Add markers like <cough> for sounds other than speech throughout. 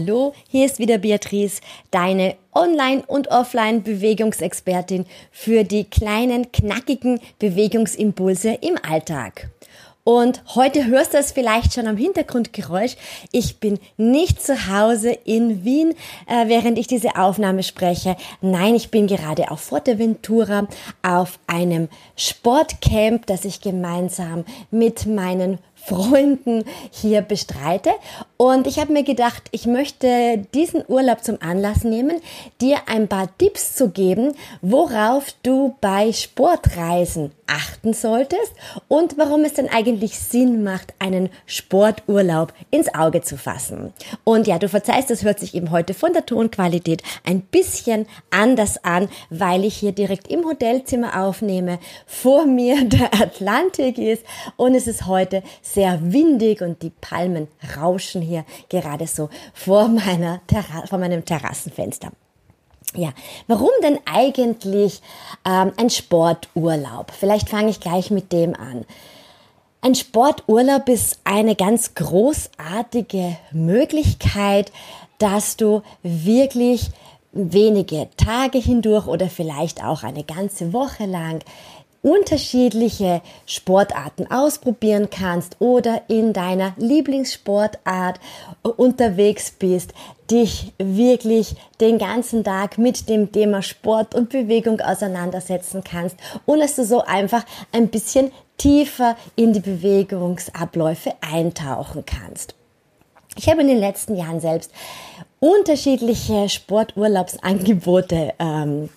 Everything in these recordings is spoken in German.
Hallo, hier ist wieder Beatrice, deine Online- und Offline-Bewegungsexpertin für die kleinen, knackigen Bewegungsimpulse im Alltag. Und heute hörst du es vielleicht schon am Hintergrundgeräusch. Ich bin nicht zu Hause in Wien, äh, während ich diese Aufnahme spreche. Nein, ich bin gerade auf Forteventura auf einem Sportcamp, das ich gemeinsam mit meinen Freunden hier bestreite. Und ich habe mir gedacht, ich möchte diesen Urlaub zum Anlass nehmen, dir ein paar Tipps zu geben, worauf du bei Sportreisen achten solltest und warum es denn eigentlich Sinn macht, einen Sporturlaub ins Auge zu fassen. Und ja, du verzeihst, das hört sich eben heute von der Tonqualität ein bisschen anders an, weil ich hier direkt im Hotelzimmer aufnehme, vor mir <laughs> der Atlantik ist und es ist heute sehr windig und die Palmen rauschen hier gerade so vor meiner Terra vor meinem Terrassenfenster. Ja, warum denn eigentlich ähm, ein Sporturlaub? Vielleicht fange ich gleich mit dem an. Ein Sporturlaub ist eine ganz großartige Möglichkeit, dass du wirklich wenige Tage hindurch oder vielleicht auch eine ganze Woche lang unterschiedliche Sportarten ausprobieren kannst oder in deiner Lieblingssportart unterwegs bist, dich wirklich den ganzen Tag mit dem Thema Sport und Bewegung auseinandersetzen kannst und dass du so einfach ein bisschen tiefer in die Bewegungsabläufe eintauchen kannst. Ich habe in den letzten Jahren selbst unterschiedliche Sporturlaubsangebote ähm,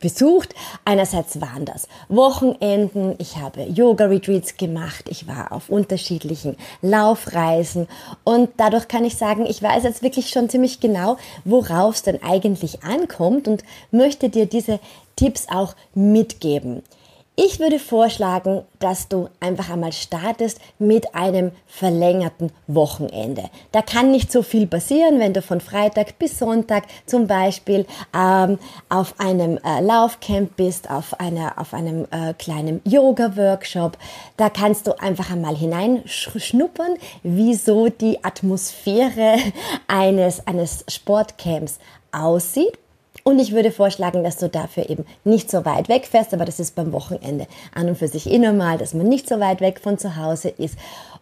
besucht. Einerseits waren das Wochenenden, ich habe Yoga-Retreats gemacht, ich war auf unterschiedlichen Laufreisen und dadurch kann ich sagen, ich weiß jetzt wirklich schon ziemlich genau, worauf es denn eigentlich ankommt und möchte dir diese Tipps auch mitgeben. Ich würde vorschlagen, dass du einfach einmal startest mit einem verlängerten Wochenende. Da kann nicht so viel passieren, wenn du von Freitag bis Sonntag zum Beispiel ähm, auf einem äh, Laufcamp bist, auf, einer, auf einem äh, kleinen Yoga-Workshop. Da kannst du einfach einmal hineinschnuppern, wie so die Atmosphäre <laughs> eines, eines Sportcamps aussieht und ich würde vorschlagen, dass du dafür eben nicht so weit wegfährst, aber das ist beim Wochenende an und für sich eh normal, dass man nicht so weit weg von zu Hause ist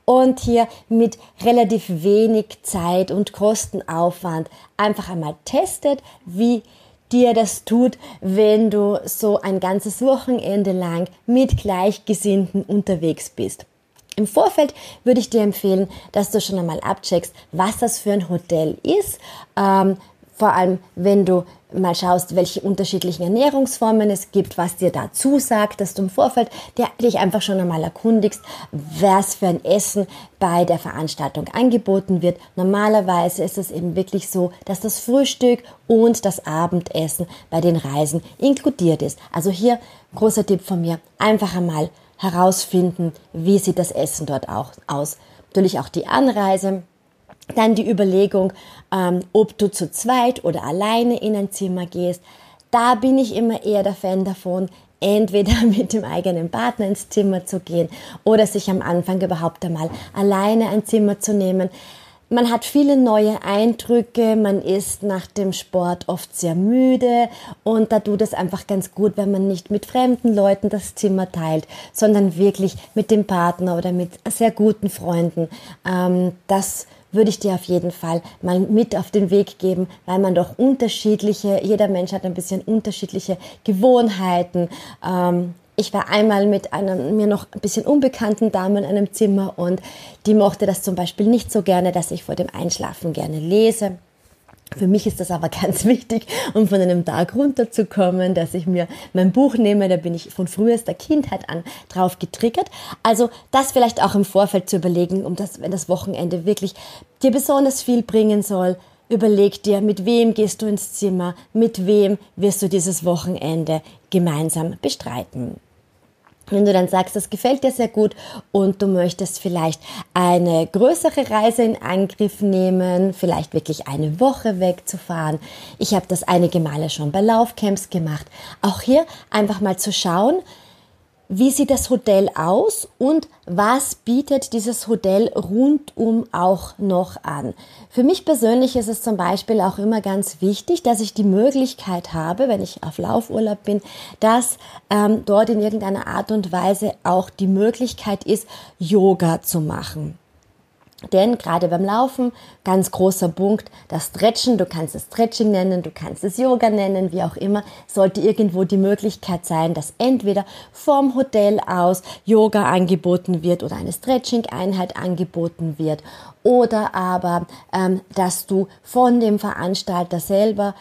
und hier mit relativ wenig Zeit und Kostenaufwand einfach einmal testet, wie dir das tut, wenn du so ein ganzes Wochenende lang mit Gleichgesinnten unterwegs bist. Im Vorfeld würde ich dir empfehlen, dass du schon einmal abcheckst, was das für ein Hotel ist, ähm, vor allem wenn du mal schaust, welche unterschiedlichen Ernährungsformen es gibt, was dir da zusagt, dass du im Vorfeld dich einfach schon einmal erkundigst, was für ein Essen bei der Veranstaltung angeboten wird. Normalerweise ist es eben wirklich so, dass das Frühstück und das Abendessen bei den Reisen inkludiert ist. Also hier großer Tipp von mir, einfach einmal herausfinden, wie sieht das Essen dort auch aus. Natürlich auch die Anreise, dann die Überlegung, ähm, ob du zu zweit oder alleine in ein Zimmer gehst. Da bin ich immer eher der Fan davon, entweder <laughs> mit dem eigenen Partner ins Zimmer zu gehen oder sich am Anfang überhaupt einmal alleine ein Zimmer zu nehmen. Man hat viele neue Eindrücke, man ist nach dem Sport oft sehr müde und da tut es einfach ganz gut, wenn man nicht mit fremden Leuten das Zimmer teilt, sondern wirklich mit dem Partner oder mit sehr guten Freunden. Ähm, das würde ich dir auf jeden Fall mal mit auf den Weg geben, weil man doch unterschiedliche, jeder Mensch hat ein bisschen unterschiedliche Gewohnheiten. Ich war einmal mit einer mir noch ein bisschen unbekannten Dame in einem Zimmer und die mochte das zum Beispiel nicht so gerne, dass ich vor dem Einschlafen gerne lese. Für mich ist das aber <laughs> ganz wichtig, um von einem Tag runterzukommen, dass ich mir mein Buch nehme. Da bin ich von frühester Kindheit an drauf getriggert. Also das vielleicht auch im Vorfeld zu überlegen, um das, wenn das Wochenende wirklich dir besonders viel bringen soll. überleg dir, mit wem gehst du ins Zimmer, mit wem wirst du dieses Wochenende gemeinsam bestreiten. Wenn du dann sagst, das gefällt dir sehr gut und du möchtest vielleicht eine größere Reise in Angriff nehmen, vielleicht wirklich eine Woche wegzufahren. Ich habe das einige Male schon bei Laufcamps gemacht. Auch hier einfach mal zu schauen, wie sieht das Hotel aus und was bietet dieses Hotel rundum auch noch an? Für mich persönlich ist es zum Beispiel auch immer ganz wichtig, dass ich die Möglichkeit habe, wenn ich auf Laufurlaub bin, dass ähm, dort in irgendeiner Art und Weise auch die Möglichkeit ist, Yoga zu machen. Denn gerade beim Laufen, ganz großer Punkt, das Stretchen, du kannst es Stretching nennen, du kannst es Yoga nennen, wie auch immer, sollte irgendwo die Möglichkeit sein, dass entweder vom Hotel aus Yoga angeboten wird oder eine Stretching-Einheit angeboten wird. Oder aber, ähm, dass du von dem Veranstalter selber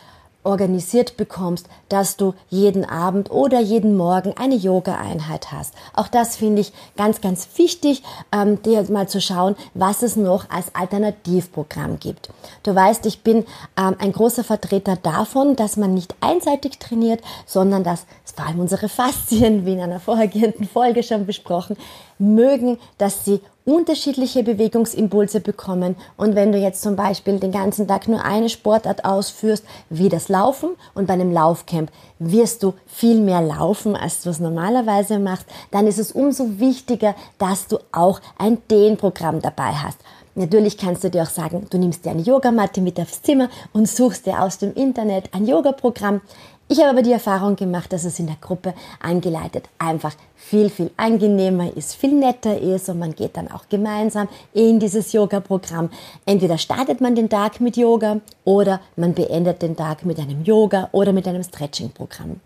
organisiert bekommst, dass du jeden Abend oder jeden Morgen eine Yoga-Einheit hast. Auch das finde ich ganz, ganz wichtig, ähm, dir mal zu schauen, was es noch als Alternativprogramm gibt. Du weißt, ich bin ähm, ein großer Vertreter davon, dass man nicht einseitig trainiert, sondern dass vor allem unsere Faszien, wie in einer vorhergehenden Folge schon besprochen, mögen, dass sie unterschiedliche Bewegungsimpulse bekommen. Und wenn du jetzt zum Beispiel den ganzen Tag nur eine Sportart ausführst, wie das Laufen, und bei einem Laufcamp wirst du viel mehr laufen, als du es normalerweise machst, dann ist es umso wichtiger, dass du auch ein Dehnprogramm dabei hast. Natürlich kannst du dir auch sagen, du nimmst dir eine Yogamatte mit aufs Zimmer und suchst dir aus dem Internet ein Yoga-Programm. Ich habe aber die Erfahrung gemacht, dass es in der Gruppe angeleitet einfach viel, viel angenehmer ist, viel netter ist und man geht dann auch gemeinsam in dieses Yoga-Programm. Entweder startet man den Tag mit Yoga oder man beendet den Tag mit einem Yoga oder mit einem Stretching-Programm.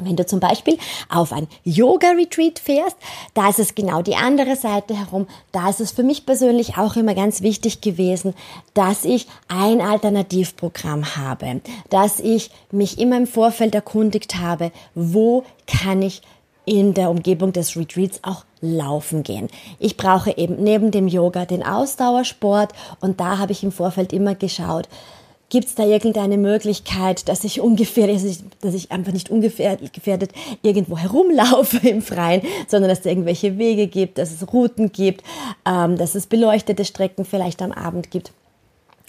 Wenn du zum Beispiel auf ein Yoga-Retreat fährst, da ist es genau die andere Seite herum. Da ist es für mich persönlich auch immer ganz wichtig gewesen, dass ich ein Alternativprogramm habe, dass ich mich immer im Vorfeld erkundigt habe, wo kann ich in der Umgebung des Retreats auch laufen gehen. Ich brauche eben neben dem Yoga den Ausdauersport und da habe ich im Vorfeld immer geschaut, Gibt es da irgendeine Möglichkeit, dass ich ungefähr, dass ich, dass ich einfach nicht ungefährdet irgendwo herumlaufe im Freien, sondern dass es irgendwelche Wege gibt, dass es Routen gibt, ähm, dass es beleuchtete Strecken vielleicht am Abend gibt.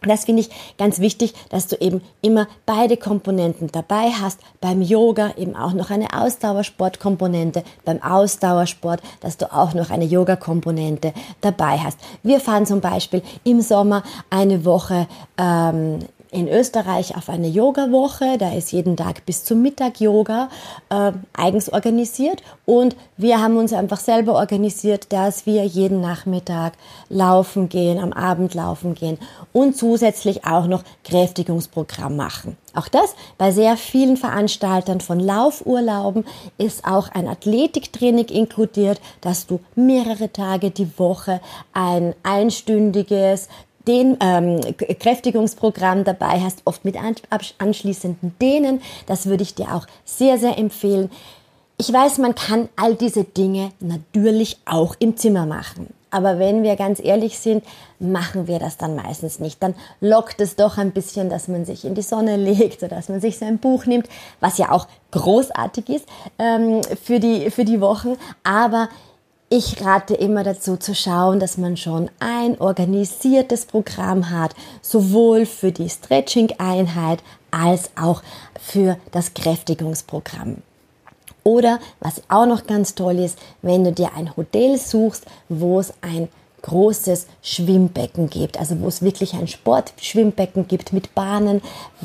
Das finde ich ganz wichtig, dass du eben immer beide Komponenten dabei hast. Beim Yoga eben auch noch eine Ausdauersportkomponente, beim Ausdauersport, dass du auch noch eine Yoga-Komponente dabei hast. Wir fahren zum Beispiel im Sommer eine Woche ähm, in Österreich auf eine Yoga-Woche. Da ist jeden Tag bis zum Mittag Yoga äh, eigens organisiert. Und wir haben uns einfach selber organisiert, dass wir jeden Nachmittag laufen gehen, am Abend laufen gehen und zusätzlich auch noch Kräftigungsprogramm machen. Auch das bei sehr vielen Veranstaltern von Laufurlauben ist auch ein Athletiktraining inkludiert, dass du mehrere Tage die Woche ein einstündiges den ähm, Kräftigungsprogramm dabei hast, oft mit anschließenden Dehnen. Das würde ich dir auch sehr, sehr empfehlen. Ich weiß, man kann all diese Dinge natürlich auch im Zimmer machen. Aber wenn wir ganz ehrlich sind, machen wir das dann meistens nicht. Dann lockt es doch ein bisschen, dass man sich in die Sonne <laughs> legt oder dass man sich sein Buch nimmt, was ja auch großartig ist ähm, für, die, für die Wochen. Aber ich rate immer dazu zu schauen, dass man schon ein organisiertes Programm hat, sowohl für die Stretching-Einheit als auch für das Kräftigungsprogramm. Oder was auch noch ganz toll ist, wenn du dir ein Hotel suchst, wo es ein großes Schwimmbecken gibt, also wo es wirklich ein Sportschwimmbecken gibt mit Bahnen,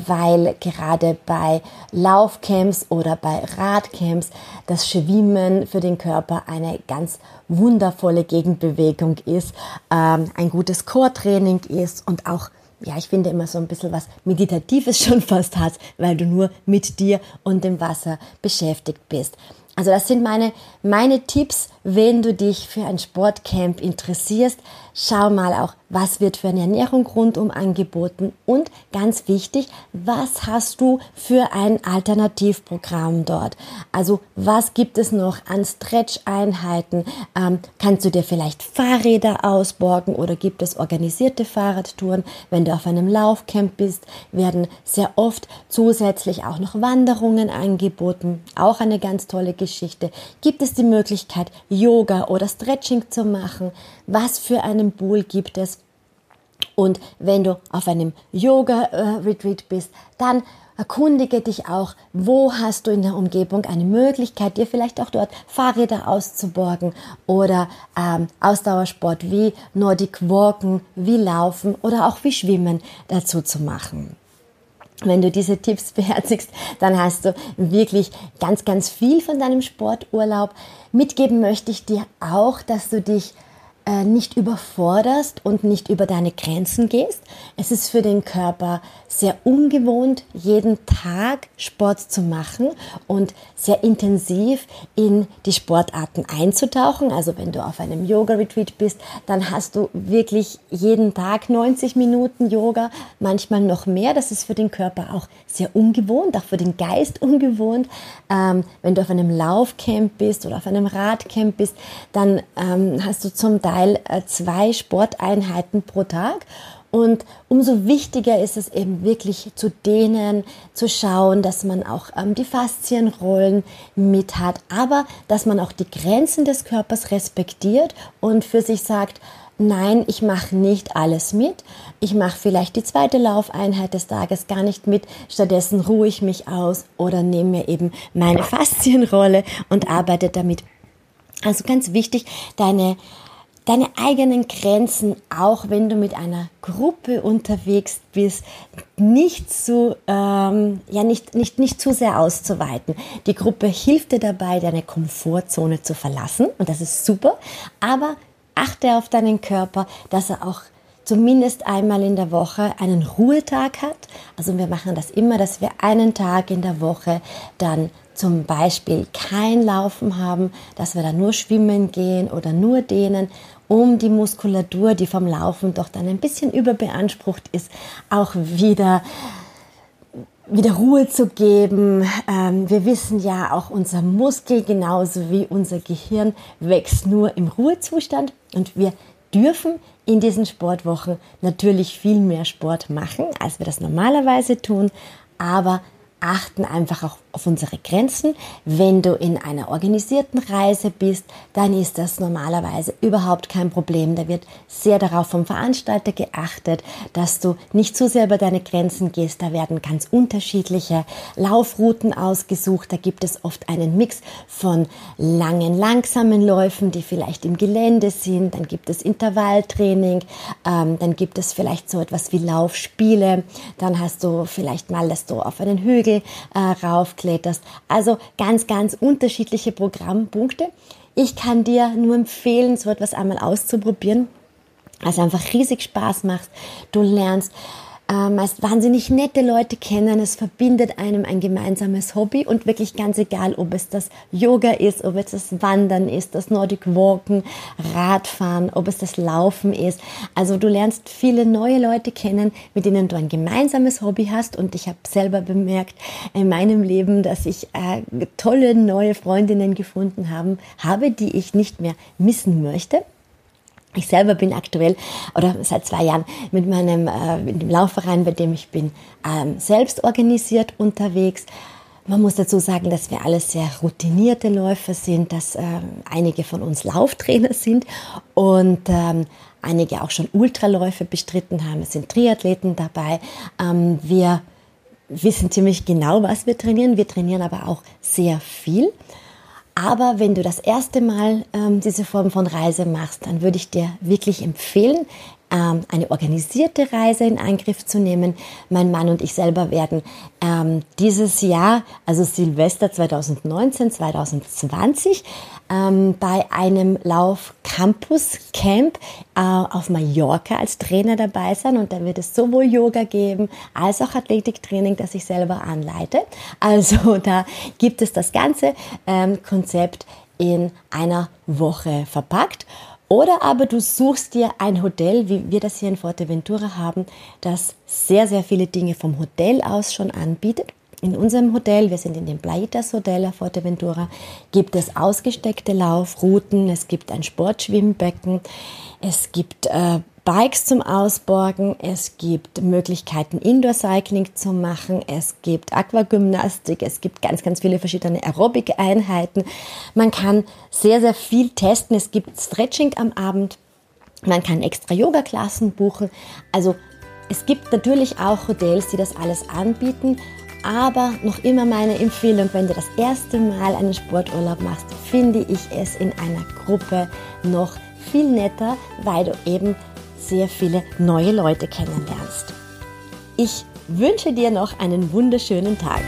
weil gerade bei Laufcamps oder bei Radcamps das Schwimmen für den Körper eine ganz wundervolle Gegenbewegung ist, ähm, ein gutes Core-Training ist und auch ja, ich finde immer so ein bisschen was Meditatives <laughs> schon fast hat, weil du nur mit dir und dem Wasser beschäftigt bist. Also das sind meine, meine Tipps wenn du dich für ein Sportcamp interessierst, schau mal auch, was wird für eine Ernährung rundum angeboten und ganz wichtig, was hast du für ein Alternativprogramm dort? Also was gibt es noch an Stretch-Einheiten? Ähm, kannst du dir vielleicht Fahrräder ausborgen oder gibt es organisierte Fahrradtouren? Wenn du auf einem Laufcamp bist, werden sehr oft zusätzlich auch noch Wanderungen angeboten. Auch eine ganz tolle Geschichte. Gibt es die Möglichkeit, Yoga oder Stretching zu machen? Was für einen Pool gibt es? Und wenn du auf einem Yoga-Retreat äh, bist, dann erkundige dich auch, wo hast du in der Umgebung eine Möglichkeit, dir vielleicht auch dort Fahrräder auszuborgen oder ähm, Ausdauersport wie Nordic Walken, wie Laufen oder auch wie Schwimmen dazu zu machen. Wenn du diese Tipps <laughs> beherzigst, dann hast du wirklich ganz, ganz viel von deinem Sporturlaub. Mitgeben möchte ich dir auch, dass du dich äh, nicht überforderst und nicht über deine Grenzen gehst. Es ist für den Körper sehr ungewohnt, jeden Tag Sport zu machen und sehr intensiv in die Sportarten einzutauchen. Also wenn du auf einem Yoga-Retreat bist, dann hast du wirklich jeden Tag 90 Minuten Yoga, manchmal noch mehr. Das ist für den Körper auch sehr ungewohnt, auch für den Geist ungewohnt. Ähm, wenn du auf einem Laufcamp bist oder auf einem Radcamp bist, dann ähm, hast du zum Teil Teil äh, zwei Sporteinheiten pro Tag. Und umso wichtiger ist es eben wirklich zu dehnen, zu schauen, dass man auch ähm, die Faszienrollen mit hat, aber dass man auch die Grenzen des Körpers respektiert und für sich sagt, nein, ich mache nicht alles mit. Ich mache vielleicht die zweite Laufeinheit des Tages gar nicht mit. Stattdessen ruhe ich mich aus oder nehme mir eben meine Faszienrolle und arbeite damit. Also ganz wichtig, deine deine eigenen Grenzen, auch wenn du mit einer Gruppe unterwegs bist, nicht zu, ähm, ja, nicht, nicht, nicht zu sehr auszuweiten. Die Gruppe hilft dir dabei, deine Komfortzone zu verlassen und das ist super, aber achte auf deinen Körper, dass er auch zumindest einmal in der Woche einen Ruhetag hat. Also wir machen das immer, dass wir einen Tag in der Woche dann zum Beispiel kein Laufen haben, dass wir da nur schwimmen gehen oder nur dehnen, um die Muskulatur, die vom Laufen doch dann ein bisschen überbeansprucht ist, auch wieder wieder Ruhe zu geben. Ähm, wir wissen ja, auch unser Muskel genauso wie unser Gehirn wächst nur im Ruhezustand und wir dürfen in diesen Sportwochen natürlich viel mehr Sport machen, als wir das normalerweise tun, aber achten einfach auch auf unsere Grenzen. Wenn du in einer organisierten Reise bist, dann ist das normalerweise überhaupt kein Problem. Da wird sehr darauf vom Veranstalter geachtet, dass du nicht zu sehr über deine Grenzen gehst. Da werden ganz unterschiedliche Laufrouten ausgesucht. Da gibt es oft einen Mix von langen, langsamen Läufen, die vielleicht im Gelände sind. Dann gibt es Intervalltraining. Ähm, dann gibt es vielleicht so etwas wie Laufspiele. Dann hast du vielleicht mal, dass du auf einen Hügel äh, rauf kletterst. Also ganz, ganz unterschiedliche Programmpunkte. Ich kann dir nur empfehlen, so etwas einmal auszuprobieren. Also einfach riesig Spaß macht. Du lernst äh, meist wahnsinnig nette Leute kennen. Es verbindet einem ein gemeinsames Hobby und wirklich ganz egal, ob es das Yoga ist, ob es das Wandern ist, das Nordic Walken, Radfahren, ob es das Laufen ist. Also du lernst viele neue Leute kennen, mit denen du ein gemeinsames Hobby hast und ich habe selber bemerkt in meinem Leben, dass ich äh, tolle neue Freundinnen gefunden haben, habe, die ich nicht mehr missen möchte. Ich selber bin aktuell oder seit zwei Jahren mit meinem äh, mit dem Laufverein, bei dem ich bin, ähm, selbst organisiert unterwegs. Man muss dazu sagen, dass wir alle sehr routinierte Läufer sind, dass ähm, einige von uns Lauftrainer sind und ähm, einige auch schon Ultraläufe bestritten haben. Es sind Triathleten dabei. Ähm, wir wissen ziemlich genau, was wir trainieren. Wir trainieren aber auch sehr viel. Aber wenn du das erste Mal ähm, diese Form von Reise machst, dann würde ich dir wirklich empfehlen, ähm, eine organisierte Reise in Angriff zu nehmen. Mein Mann und ich selber werden ähm, dieses Jahr, also Silvester 2019, 2020, ähm, bei einem Lauf-Campus-Camp äh, auf Mallorca als Trainer dabei sein und da wird es sowohl Yoga geben als auch Athletiktraining, das ich selber anleite. Also <laughs> da gibt es das ganze ähm, Konzept in einer Woche verpackt. Oder aber du suchst dir ein Hotel, wie wir das hier in Forteventura haben, das sehr, sehr viele Dinge vom Hotel aus schon anbietet. In unserem Hotel, wir sind in dem Playitas Hotel auf Forteventura, gibt es ausgesteckte Laufrouten, es gibt ein Sportschwimmbecken, es gibt äh, Bikes zum Ausborgen, es gibt Möglichkeiten, Indoor-Cycling zu machen, es gibt Aquagymnastik, es gibt ganz, ganz viele verschiedene Aerobic-Einheiten. Man kann sehr, sehr viel testen. Es gibt Stretching am Abend. Man kann extra Yoga-Klassen buchen. Also es gibt natürlich auch Hotels, die das alles anbieten. Aber noch immer meine Empfehlung, wenn du das erste Mal einen Sporturlaub machst, finde ich es in einer Gruppe noch viel netter, weil du eben sehr viele neue Leute kennenlernst. Ich wünsche dir noch einen wunderschönen Tag.